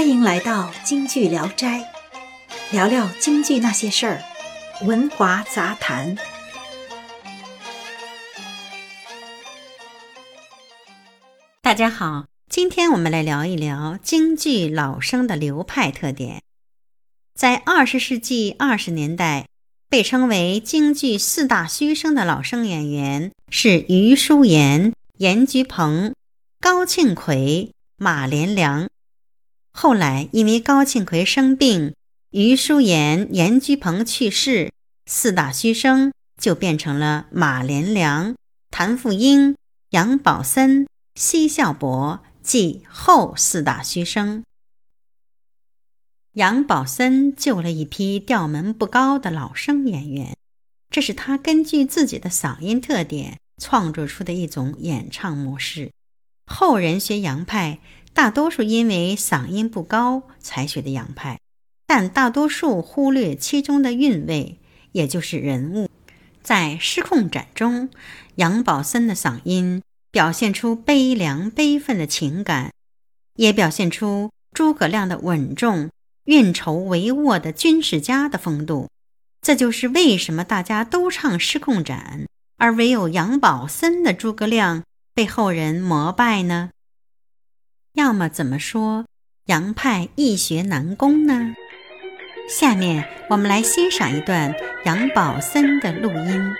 欢迎来到京剧聊斋，聊聊京剧那些事儿，文华杂谈。大家好，今天我们来聊一聊京剧老生的流派特点。在二十世纪二十年代，被称为京剧四大须生的老生演员是余叔岩、严菊鹏、高庆奎、马连良。后来因为高庆奎生病，余叔岩、严居鹏去世，四大须生就变成了马连良、谭富英、杨宝森、奚孝伯，即后四大须生。杨宝森救了一批调门不高的老生演员，这是他根据自己的嗓音特点创作出的一种演唱模式。后人学杨派，大多数因为嗓音不高才学的杨派，但大多数忽略其中的韵味，也就是人物。在《失控斩》中，杨宝森的嗓音表现出悲凉悲愤的情感，也表现出诸葛亮的稳重。运筹帷幄的军事家的风度，这就是为什么大家都唱《失控斩》，而唯有杨宝森的诸葛亮被后人膜拜呢？要么怎么说杨派易学难攻呢？下面我们来欣赏一段杨宝森的录音。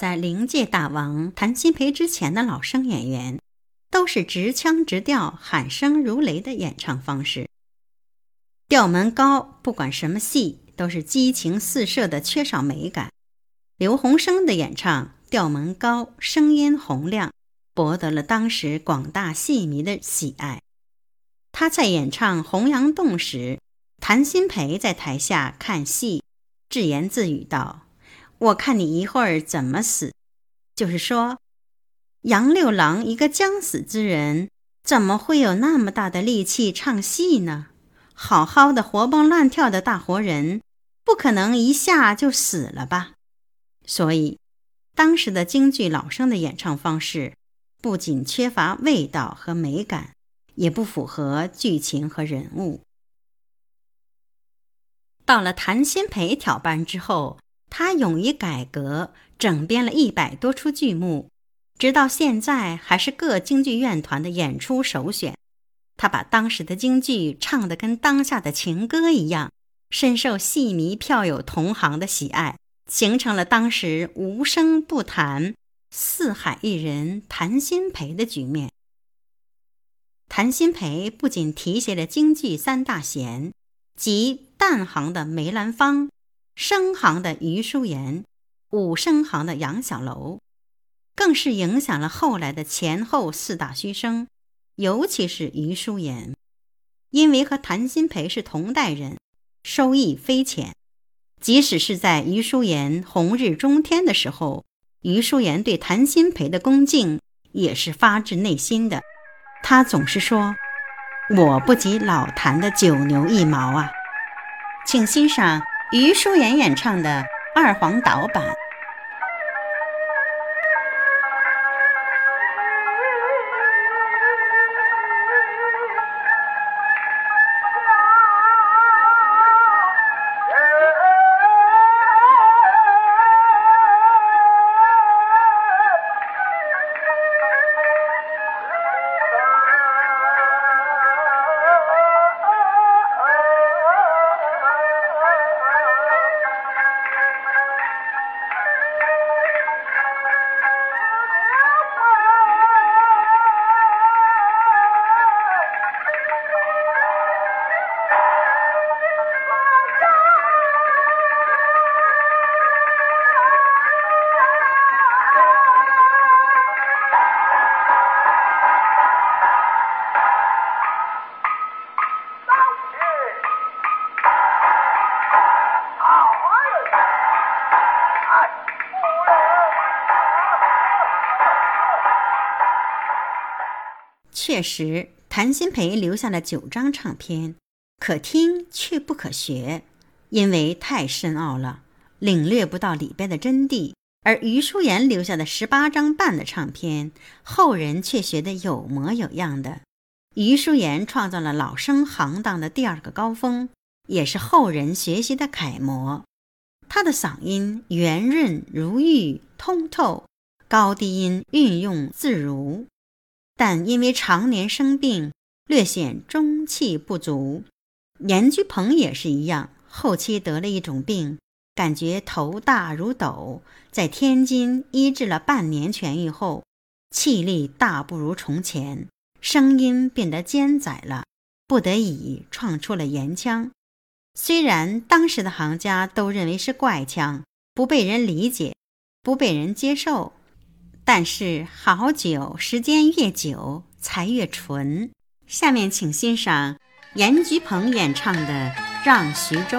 在灵界大王谭鑫培之前的老生演员，都是直腔直调、喊声如雷的演唱方式。调门高，不管什么戏都是激情四射的，缺少美感。刘洪生的演唱调门高，声音洪亮，博得了当时广大戏迷的喜爱。他在演唱《洪阳洞》时，谭鑫培在台下看戏，自言自语道。我看你一会儿怎么死，就是说，杨六郎一个将死之人，怎么会有那么大的力气唱戏呢？好好的活蹦乱跳的大活人，不可能一下就死了吧？所以，当时的京剧老生的演唱方式，不仅缺乏味道和美感，也不符合剧情和人物。到了谭鑫培挑班之后。他勇于改革，整编了一百多出剧目，直到现在还是各京剧院团的演出首选。他把当时的京剧唱得跟当下的情歌一样，深受戏迷票友同行的喜爱，形成了当时无声不谈、四海一人谭鑫培的局面。谭鑫培不仅提携了京剧三大贤，即旦行的梅兰芳。生行的余叔岩，武生行的杨小楼，更是影响了后来的前后四大须生，尤其是余叔岩，因为和谭鑫培是同代人，收益匪浅。即使是在余叔岩红日中天的时候，余叔岩对谭鑫培的恭敬也是发自内心的。他总是说：“我不及老谭的九牛一毛啊！”请欣赏于淑妍演唱的《二黄导版》。确实，谭鑫培留下了九张唱片，可听却不可学，因为太深奥了，领略不到里边的真谛。而余叔岩留下的十八张半的唱片，后人却学得有模有样的。余叔岩创造了老生行当的第二个高峰，也是后人学习的楷模。他的嗓音圆润如玉，通透，高低音运用自如。但因为常年生病，略显中气不足。严居鹏也是一样，后期得了一种病，感觉头大如斗，在天津医治了半年痊愈后，气力大不如从前，声音变得尖窄了，不得已创出了岩腔。虽然当时的行家都认为是怪腔，不被人理解，不被人接受。但是好酒时间越久才越纯。下面请欣赏严菊鹏演唱的《让徐州》。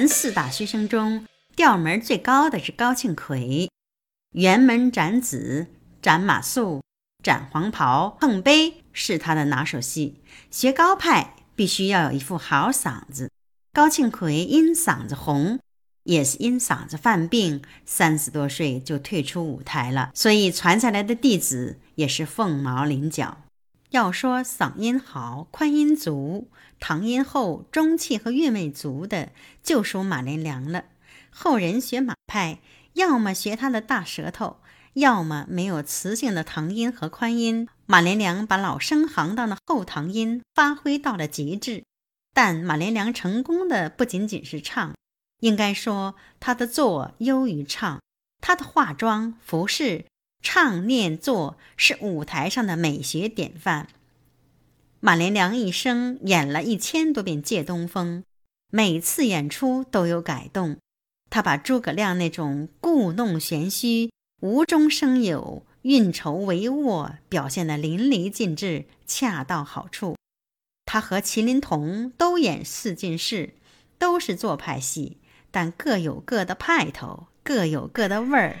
前四大学生中，调门最高的是高庆奎。辕门斩子、斩马谡、斩黄袍、碰杯是他的拿手戏。学高派必须要有一副好嗓子。高庆奎因嗓子红，也是因嗓子犯病，三十多岁就退出舞台了。所以传下来的弟子也是凤毛麟角。要说嗓音好、宽音足。唐音厚中气和韵味足的，就属马连良了。后人学马派，要么学他的大舌头，要么没有磁性的唐音和宽音。马连良把老生行当的后唐音发挥到了极致。但马连良成功的不仅仅是唱，应该说他的做优于唱。他的化妆、服饰、唱、念、做是舞台上的美学典范。马连良一生演了一千多遍《借东风》，每次演出都有改动。他把诸葛亮那种故弄玄虚、无中生有、运筹帷幄表现得淋漓尽致，恰到好处。他和麒麟童都演四进士，都是做派戏，但各有各的派头，各有各的味儿，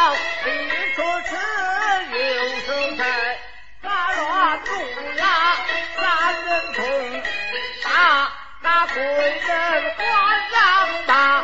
你左手持右手在打乱路拉三人同打那鬼人关张大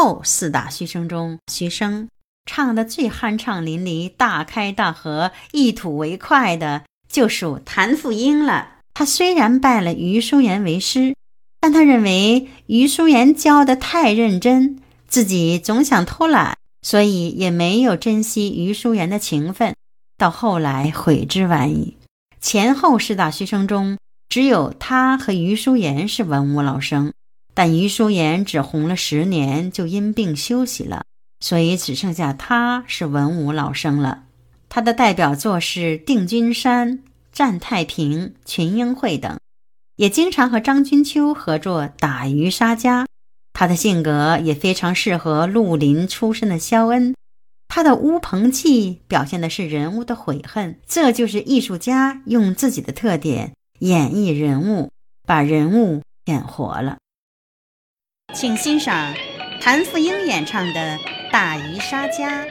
后四大须生中，徐生唱的最酣畅淋漓、大开大合、一吐为快的，就属谭富英了。他虽然拜了余叔岩为师，但他认为余叔岩教的太认真，自己总想偷懒，所以也没有珍惜余叔岩的情分。到后来悔之晚矣。前后四大须生中，只有他和余叔岩是文武老生。但余叔岩只红了十年，就因病休息了，所以只剩下他是文武老生了。他的代表作是《定军山》《战太平》《群英会》等，也经常和张君秋合作打渔杀家。他的性格也非常适合绿林出身的肖恩。他的乌篷记表现的是人物的悔恨，这就是艺术家用自己的特点演绎人物，把人物演活了。请欣赏谭富英演唱的《打渔杀家》。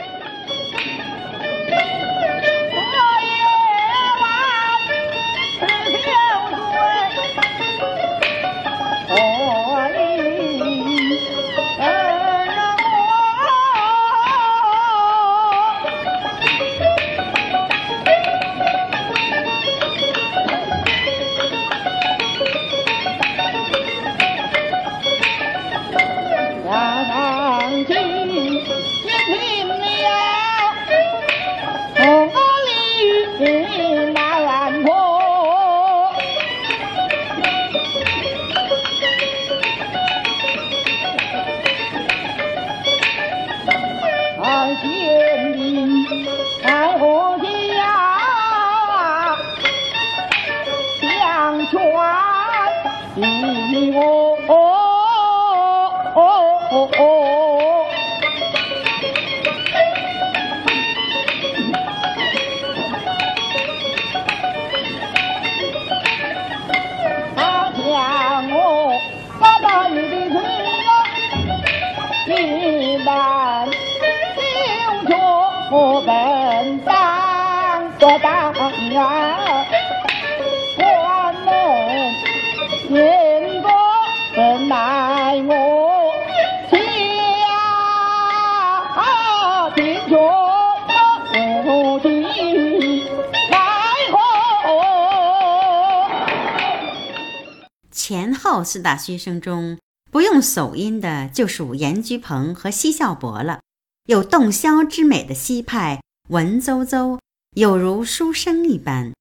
哦哦哦。后四大须生中，不用手音的就属严居鹏和奚孝伯了。有洞箫之美的西派，文绉绉，有如书生一般，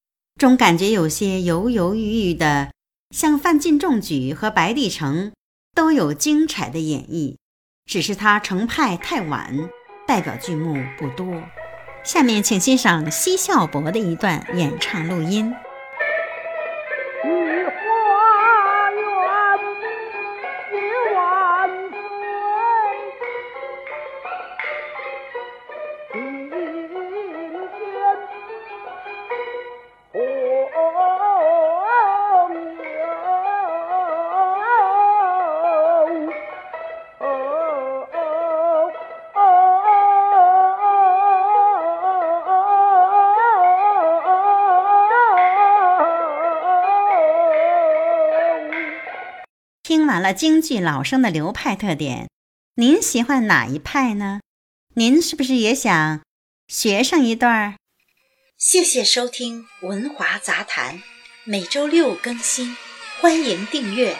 总感觉有些犹犹豫豫的。像范进中举和白帝城都有精彩的演绎，只是他成派太晚，代表剧目不多。下面请欣赏奚孝伯的一段演唱录音。讲了京剧老生的流派特点，您喜欢哪一派呢？您是不是也想学上一段？谢谢收听《文华杂谈》，每周六更新，欢迎订阅。